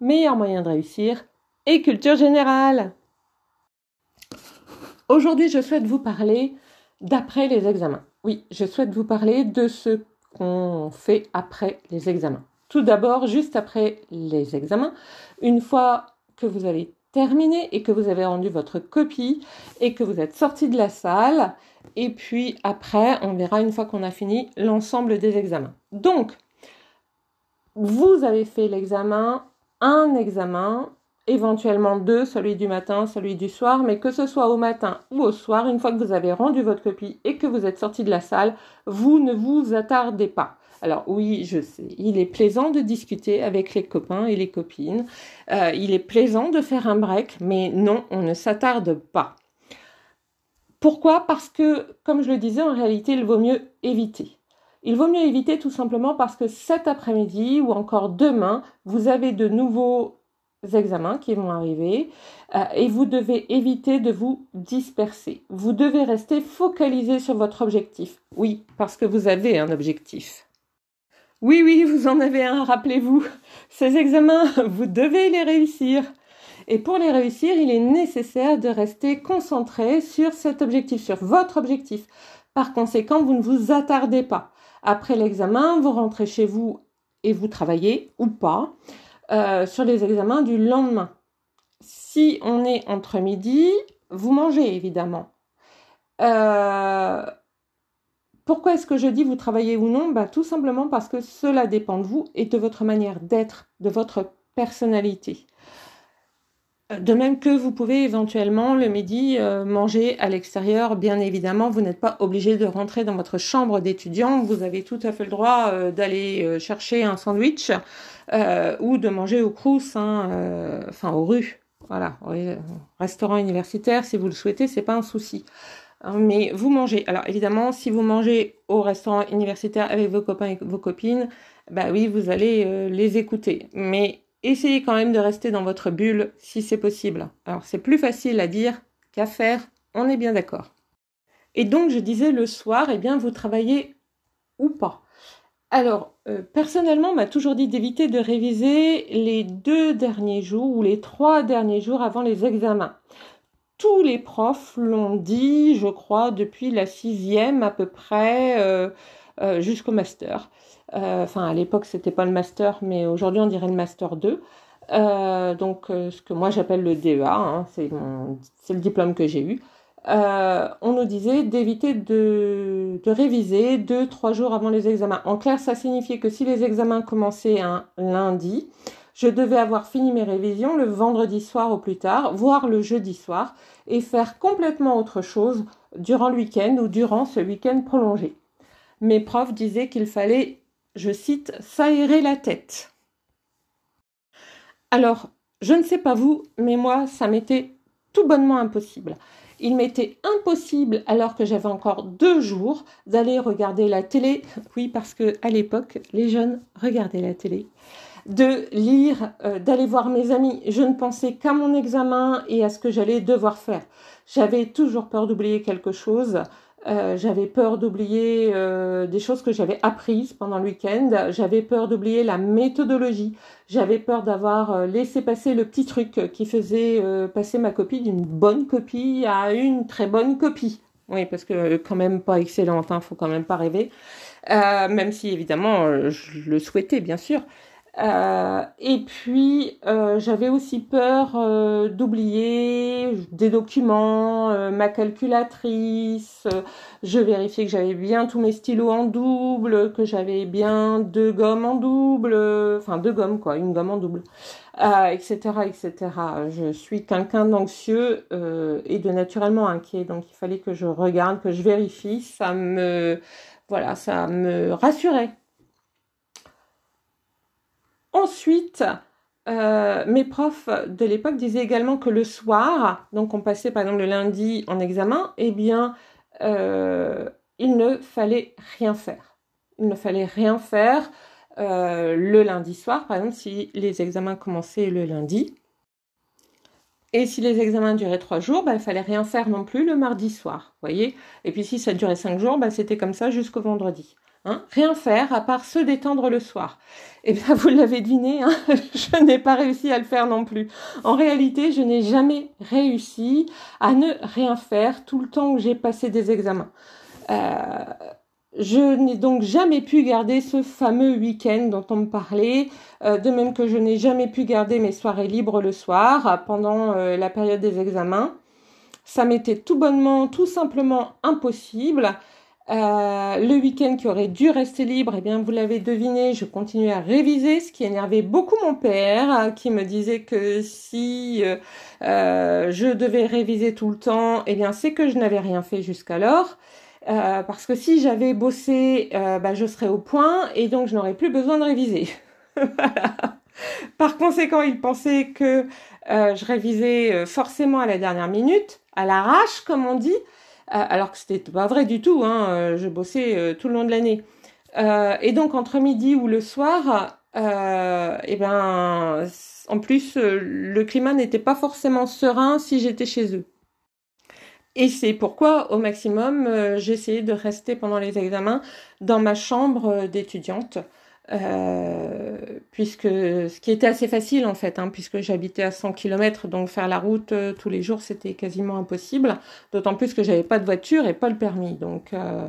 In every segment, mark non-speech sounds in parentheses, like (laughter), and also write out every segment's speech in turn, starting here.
meilleur moyen de réussir et culture générale. Aujourd'hui, je souhaite vous parler d'après les examens. Oui, je souhaite vous parler de ce qu'on fait après les examens. Tout d'abord, juste après les examens, une fois que vous avez terminé et que vous avez rendu votre copie et que vous êtes sorti de la salle, et puis après, on verra une fois qu'on a fini l'ensemble des examens. Donc, vous avez fait l'examen, un examen, éventuellement deux, celui du matin, celui du soir, mais que ce soit au matin ou au soir, une fois que vous avez rendu votre copie et que vous êtes sorti de la salle, vous ne vous attardez pas. Alors oui, je sais, il est plaisant de discuter avec les copains et les copines, euh, il est plaisant de faire un break, mais non, on ne s'attarde pas. Pourquoi? Parce que, comme je le disais, en réalité, il vaut mieux éviter. Il vaut mieux éviter tout simplement parce que cet après-midi ou encore demain, vous avez de nouveaux examens qui vont arriver euh, et vous devez éviter de vous disperser. Vous devez rester focalisé sur votre objectif. Oui, parce que vous avez un objectif. Oui, oui, vous en avez un, rappelez-vous. Ces examens, (laughs) vous devez les réussir. Et pour les réussir, il est nécessaire de rester concentré sur cet objectif, sur votre objectif. Par conséquent, vous ne vous attardez pas. Après l'examen, vous rentrez chez vous et vous travaillez ou pas euh, sur les examens du lendemain. Si on est entre midi, vous mangez évidemment. Euh, pourquoi est-ce que je dis vous travaillez ou non? Bah, Tout simplement parce que cela dépend de vous et de votre manière d'être, de votre personnalité. De même que vous pouvez éventuellement le midi euh, manger à l'extérieur, bien évidemment, vous n'êtes pas obligé de rentrer dans votre chambre d'étudiant, vous avez tout à fait le droit euh, d'aller euh, chercher un sandwich ou de manger au crous, hein, enfin aux rues. Voilà, restaurant universitaire, si vous le souhaitez, c'est pas un souci. Hein, mais vous mangez. Alors évidemment, si vous mangez au restaurant universitaire avec vos copains et vos copines, bah oui, vous allez les écouter. Mais essayez quand même de rester dans votre bulle si c'est possible. Alors c'est plus facile à dire qu'à faire, on est bien d'accord. Et donc je disais le soir, eh bien vous travaillez ou pas. Alors euh, personnellement, on m'a toujours dit d'éviter de réviser les deux derniers jours ou les trois derniers jours avant les examens. Tous les profs l'ont dit, je crois, depuis la sixième à peu près euh, euh, jusqu'au master. Euh, enfin, à l'époque, c'était pas le master, mais aujourd'hui, on dirait le master 2. Euh, donc, euh, ce que moi j'appelle le DEA, hein, c'est le diplôme que j'ai eu. on nous disait d'éviter de, de, réviser deux, trois jours avant les examens. En clair, ça signifiait que si les examens commençaient un lundi, je devais avoir fini mes révisions le vendredi soir au plus tard, voire le jeudi soir, et faire complètement autre chose durant le week-end ou durant ce week-end prolongé. Mes profs disaient qu'il fallait je cite, s'aérer la tête. Alors, je ne sais pas vous, mais moi, ça m'était tout bonnement impossible. Il m'était impossible, alors que j'avais encore deux jours, d'aller regarder la télé. (laughs) Oui, parce que à l'époque, les jeunes regardaient la télé. De lire, euh, d'aller voir mes amis. Je ne pensais qu'à mon examen et à ce que j'allais devoir faire. J'avais toujours peur d'oublier quelque chose. Euh, j'avais peur d'oublier euh, des choses que j'avais apprises pendant le week-end. J'avais peur d'oublier la méthodologie. J'avais peur d'avoir euh, laissé passer le petit truc qui faisait passer ma copie d'une bonne copie à une très bonne copie. Oui, parce que quand même pas excellente, hein, faut quand même pas rêver. même si évidemment je le souhaitais bien sûr. Euh, et puis, euh, j'avais aussi peur euh, d'oublier des documents, ma calculatrice. je vérifiais que j'avais bien tous mes stylos en double, que j'avais bien deux gommes en double, enfin deux gommes quoi, une gomme en double, etc., etc. Je suis quelqu'un d'anxieux et de naturellement inquiet, donc il fallait que je regarde, que je vérifie. Ça me, voilà, ça me rassurait Ensuite, euh, mes profs de l'époque disaient également que le soir, donc on passait par exemple le lundi en examen, eh bien, euh, il ne fallait rien faire. Il ne fallait rien faire euh, le lundi soir, par exemple, si les examens commençaient le lundi. Et si les examens duraient trois jours, bah, il fallait rien faire non plus le mardi soir, voyez. Et puis si ça durait cinq jours, bah, c'était comme ça jusqu'au vendredi. Hein. rien faire à part se détendre le soir. Et eh bien, vous l'avez deviné, hein, (laughs) je n'ai pas réussi à le faire non plus. En réalité, je n'ai jamais réussi à ne rien faire tout le temps où j'ai passé des examens. Euh, je n'ai donc jamais pu garder ce fameux week-end dont on me parlait, euh, de même que je n'ai jamais pu garder mes soirées libres le soir pendant euh, la période des examens. Ça m'était tout bonnement, tout simplement impossible. Euh, le week-end qui aurait dû rester libre, eh bien vous l'avez deviné, je continuais à réviser, ce qui énervait beaucoup mon père, hein, qui me disait que si euh, euh, je devais réviser tout le temps, eh bien c'est que je n'avais rien fait jusqu'alors. parce que si j'avais bossé, bah, je serais au point et donc je n'aurais plus besoin de réviser. (laughs) Par conséquent, il pensait que je révisais forcément à la dernière minute, à l'arrache, comme on dit, euh, alors que c'était pas vrai du tout. Hein, euh, je bossais euh, tout le long de l'année. et donc entre midi ou le soir, et eh ben, en plus, le climat n'était pas forcément serein si j'étais chez eux. Et c'est pourquoi, au maximum, j'essayais de rester pendant les examens dans ma chambre d'étudiante euh, puisque ce qui était assez facile en fait, hein, puisque j'habitais à 100 km, donc faire la route euh, tous les jours c'était quasiment impossible, d'autant plus que j'avais pas de voiture et pas le permis. Donc, euh...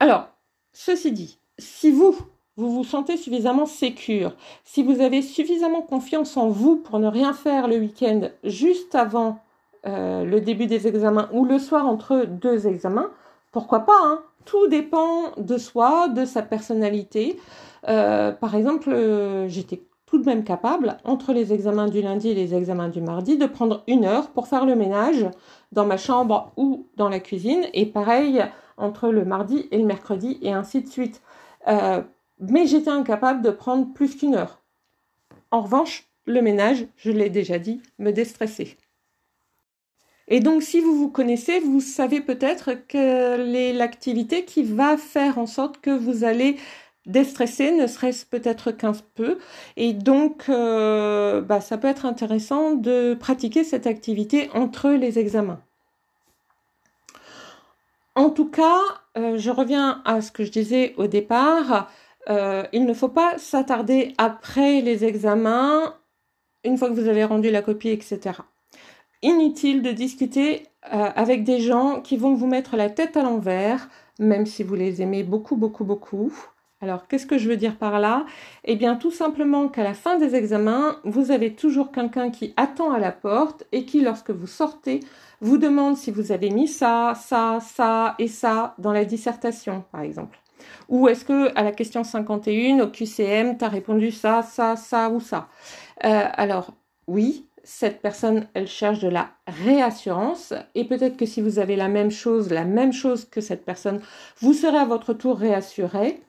alors, ceci dit, si vous vous vous sentez suffisamment sécure, si vous avez suffisamment confiance en vous pour ne rien faire le week-end juste avant le début des examens ou le soir entre deux examens, pourquoi pas hein? Tout dépend de soi, de sa personnalité. Euh, par exemple, euh, j'étais tout de même capable, entre les examens du lundi et les examens du mardi, de prendre une heure pour faire le ménage dans ma chambre ou dans la cuisine, et pareil entre le mardi et le mercredi, et ainsi de suite. Euh, mais j'étais incapable de prendre plus qu'une heure. En revanche, le ménage, je l'ai déjà dit, me déstressait. Et donc, si vous vous connaissez, vous savez peut-être quelle est l'activité qui va faire en sorte que vous allez déstresser, ne serait-ce peut-être qu'un peu. Et donc, euh, bah, ça peut être intéressant de pratiquer cette activité entre les examens. En tout cas, euh, je reviens à ce que je disais au départ. Euh, il ne faut pas s'attarder après les examens, une fois que vous avez rendu la copie, etc inutile de discuter euh, avec des gens qui vont vous mettre la tête à l'envers, même si vous les aimez beaucoup, beaucoup, beaucoup. Alors, qu'est-ce que je veux dire par là? Eh bien, tout simplement qu'à la fin des examens, vous avez toujours quelqu'un qui attend à la porte et qui, lorsque vous sortez, vous demande si vous avez mis ça, ça, ça et ça dans la dissertation, par exemple. Ou est-ce que à la question 51 au QCM, tu as répondu ça, ça, ça ou ça? Euh, Alors, oui, cette personne, elle cherche de la réassurance. Et peut-être que si vous avez la même chose, la même chose que cette personne, vous serez à votre tour réassuré.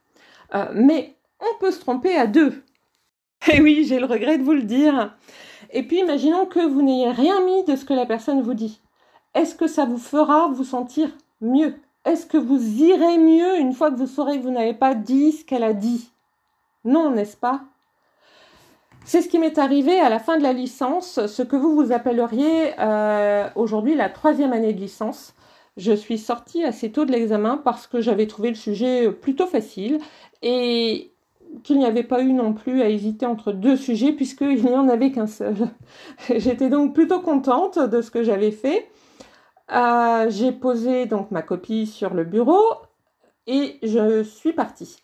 Euh, mais on peut se tromper à deux. (laughs) Et oui, j'ai le regret de vous le dire. Et puis, imaginons que vous n'ayez rien mis de ce que la personne vous dit. Est-ce que ça vous fera vous sentir mieux? Est-ce que vous irez mieux une fois que vous saurez que vous n'avez pas dit ce qu'elle a dit? Non, n'est-ce pas? C'est ce qui m'est arrivé à la fin de la licence, ce que vous vous appelleriez euh, aujourd'hui la troisième année de licence. Je suis sortie assez tôt de l'examen parce que j'avais trouvé le sujet plutôt facile et qu'il n'y avait pas eu non plus à hésiter entre deux sujets puisqu'il n'y en avait qu'un seul. (laughs) J'étais donc plutôt contente de ce que j'avais fait. Euh, j'ai posé donc ma copie sur le bureau et je suis partie.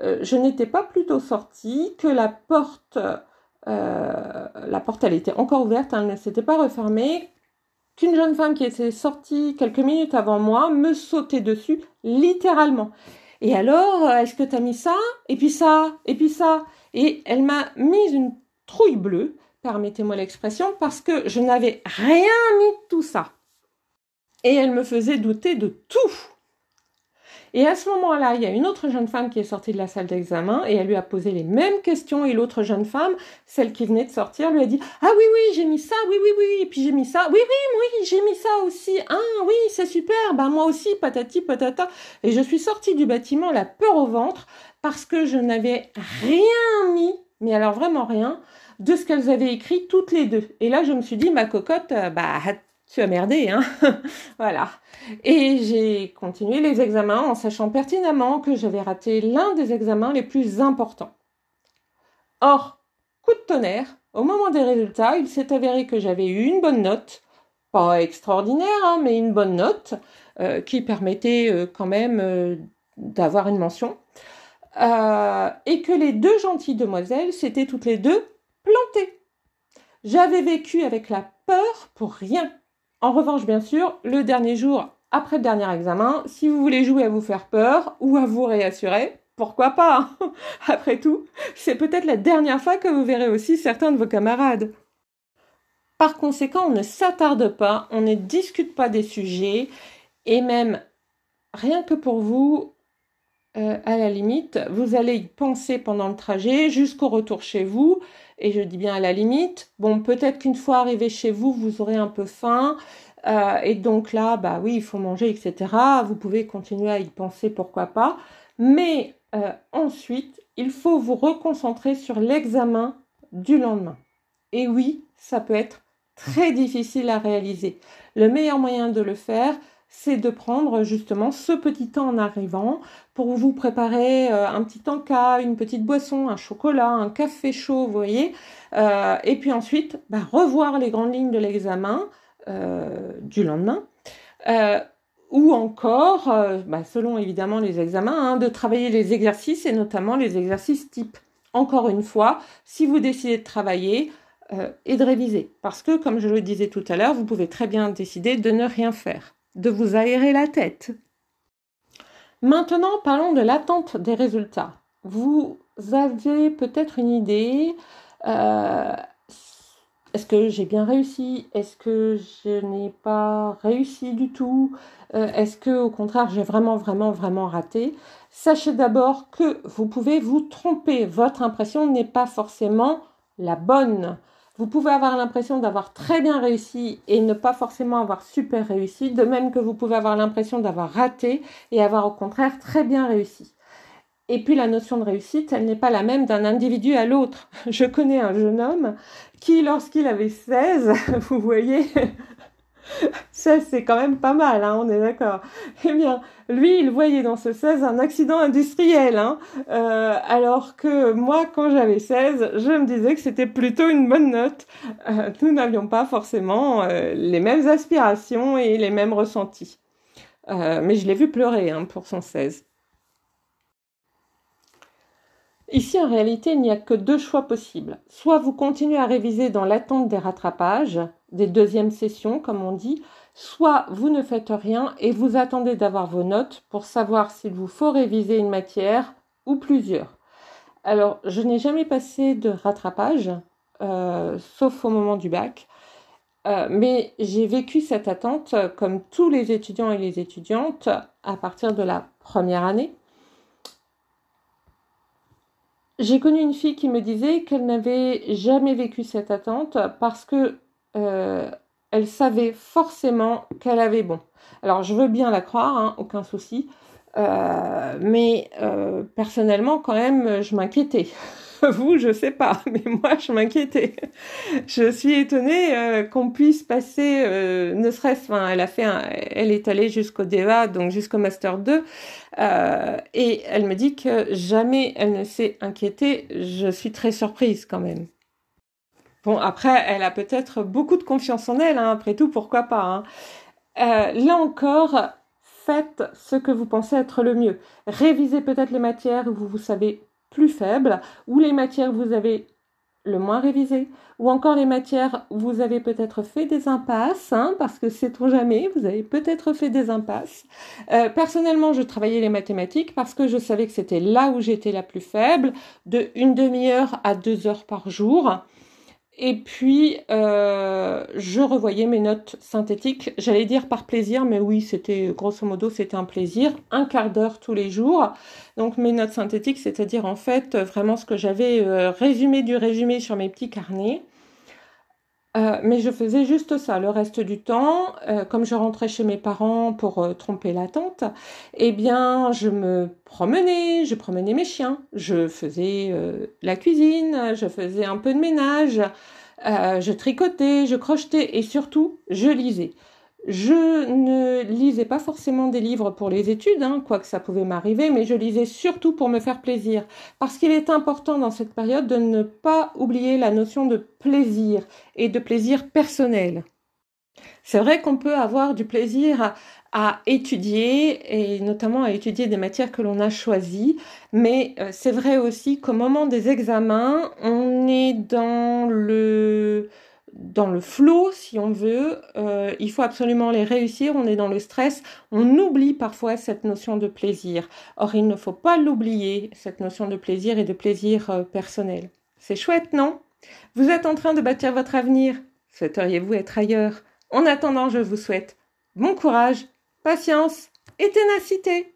Euh, je n'étais pas plutôt sortie que la porte euh, la porte, elle était encore ouverte, elle ne s'était pas refermée. Qu'une jeune femme qui était sortie quelques minutes avant moi me sautait dessus, littéralement. Et alors, est-ce que t'as mis ça? Et puis ça Et puis ça Et elle m'a mis une trouille bleue, permettez-moi l'expression, parce que je n'avais rien mis de tout ça. Et elle me faisait douter de tout. Et à ce moment-là, il y a une autre jeune femme qui est sortie de la salle d'examen et elle lui a posé les mêmes questions et l'autre jeune femme, celle qui venait de sortir, lui a dit Ah oui, oui, j'ai mis ça, oui, oui, oui, puis j'ai mis ça, oui, oui, oui, j'ai mis ça aussi, ah oui, c'est super, bah moi aussi, patati patata. Et je suis sortie du bâtiment la peur au ventre parce que je n'avais rien mis, mais alors vraiment rien, de ce qu'elles avaient écrit toutes les deux. Et là, je me suis dit, ma cocotte, euh, bah, tu as merdé, hein (laughs) Voilà. Et j'ai continué les examens en sachant pertinemment que j'avais raté l'un des examens les plus importants. Or, coup de tonnerre, au moment des résultats, il s'est avéré que j'avais eu une bonne note, pas extraordinaire, hein, mais une bonne note, euh, qui permettait euh, quand même d'avoir une mention. et que les deux gentilles demoiselles s'étaient toutes les deux planté. J'avais vécu avec la peur pour rien. En revanche, bien sûr, le dernier jour après le dernier examen, si vous voulez jouer à vous faire peur ou à vous réassurer, pourquoi pas? (laughs) Après tout, c'est peut-être la dernière fois que vous verrez aussi certains de vos camarades. Par conséquent, on ne s'attarde pas, on ne discute pas des sujets, et même rien que pour vous, euh, à la limite, vous allez y penser pendant le trajet jusqu'au retour chez vous. Et je dis bien à la limite. Bon, peut-être qu'une fois arrivé chez vous, vous aurez un peu faim. Euh, et donc là, bah oui, il faut manger, etc. Vous pouvez continuer à y penser, pourquoi pas. Mais euh, ensuite, il faut vous reconcentrer sur l'examen du lendemain. Et oui, ça peut être très difficile à réaliser. Le meilleur moyen de le faire, c'est de prendre justement ce petit temps en arrivant pour vous préparer euh, un petit encas, une petite boisson, un chocolat, un café chaud, vous voyez. Euh, et puis ensuite, bah, revoir les grandes lignes de l'examen euh, du lendemain. ou encore, bah, selon évidemment les examens, hein, de travailler les exercices et notamment les exercices type. Encore une fois, si vous décidez de travailler, et de réviser. Parce que, comme je le disais tout à l'heure, vous pouvez très bien décider de ne rien faire de vous aérer la tête. Maintenant, parlons de l'attente des résultats. Vous avez peut-être une idée. Euh, est-ce que j'ai bien réussi? Est-ce que je n'ai pas réussi du tout? Euh, Est-ce que au contraire j'ai vraiment vraiment vraiment raté? Sachez d'abord que vous pouvez vous tromper. Votre impression n'est pas forcément la bonne. Vous pouvez avoir l'impression d'avoir très bien réussi et ne pas forcément avoir super réussi, de même que vous pouvez avoir l'impression d'avoir raté et avoir au contraire très bien réussi. Et puis la notion de réussite, elle n'est pas la même d'un individu à l'autre. (laughs) Je connais un jeune homme qui, lorsqu'il avait 16, (laughs) vous voyez, (laughs) ça, c'est quand même pas mal, hein, on est d'accord. Eh bien, lui, il voyait dans ce 16 un accident industriel, hein, euh, alors que moi, quand j'avais 16, je me disais que c'était plutôt une bonne note. Euh, nous n'avions pas forcément euh, les mêmes aspirations et les mêmes ressentis. mais je l'ai vu pleurer hein, pour son 16. Ici, en réalité, il n'y a que deux choix possibles. Soit vous continuez à réviser dans l'attente des rattrapages, des deuxièmes sessions, comme on dit, soit vous ne faites rien et vous attendez d'avoir vos notes pour savoir s'il vous faut réviser une matière ou plusieurs. Alors, je n'ai jamais passé de rattrapage, euh, sauf au moment du bac, euh, mais j'ai vécu cette attente comme tous les étudiants et les étudiantes à partir de la première année. J'ai connu une fille qui me disait qu'elle n'avait jamais vécu cette attente parce que euh, elle savait forcément qu'elle avait bon. Alors je veux bien la croire, hein, aucun souci, euh, mais euh, personnellement quand même je m'inquiétais. (laughs) Vous, je sais pas, (laughs) mais moi, je m'inquiétais. Je suis étonnée qu'on puisse passer, ne serait-ce, enfin, elle a fait, elle est allée jusqu'au DEA, donc jusqu'au master 2, euh, et elle me dit que jamais elle ne s'est inquiétée. Je suis très surprise quand même. Bon, après, elle a peut-être beaucoup de confiance en elle, hein, après tout, pourquoi pas. Hein. là encore, faites ce que vous pensez être le mieux. Révisez peut-être les matières où vous, vous savez plus faibles, ou les matières vous avez le moins révisé, ou encore les matières où vous avez peut-être fait des impasses, hein, parce que sait-on jamais, vous avez peut-être fait des impasses. Euh, personnellement, je travaillais les mathématiques parce que je savais que c'était là où j'étais la plus faible, de une demi-heure à deux heures par jour. Et puis, euh, je revoyais mes notes synthétiques. J'allais dire par plaisir, mais oui, c'était grosso modo, c'était un plaisir. Un quart d'heure tous les jours. Donc, mes notes synthétiques, c'est-à-dire en fait vraiment ce que j'avais euh, résumé du résumé sur mes petits carnets. Euh, mais je faisais juste ça le reste du temps. Euh, comme je rentrais chez mes parents pour euh, tromper la tante, eh bien, je me promenais, je promenais mes chiens, je faisais la cuisine, je faisais un peu de ménage, je tricotais, je crochetais et surtout, je lisais. Je ne lisais pas forcément des livres pour les études, hein, quoique ça pouvait m'arriver, mais je lisais surtout pour me faire plaisir. Parce qu'il est important dans cette période de ne pas oublier la notion de plaisir et de plaisir personnel. C'est vrai qu'on peut avoir du plaisir à, étudier et notamment à étudier des matières que l'on a choisies, mais euh, c'est vrai aussi qu'au moment des examens, on est dans le dans le flot, si on veut. Euh, il faut absolument les réussir. On est dans le stress. On oublie parfois cette notion de plaisir. Or, il ne faut pas l'oublier, cette notion de plaisir et de plaisir euh, personnel. C'est chouette, non? Vous êtes en train de bâtir votre avenir. Souhaiteriez-vous être ailleurs? En attendant, je vous souhaite bon courage, patience et ténacité.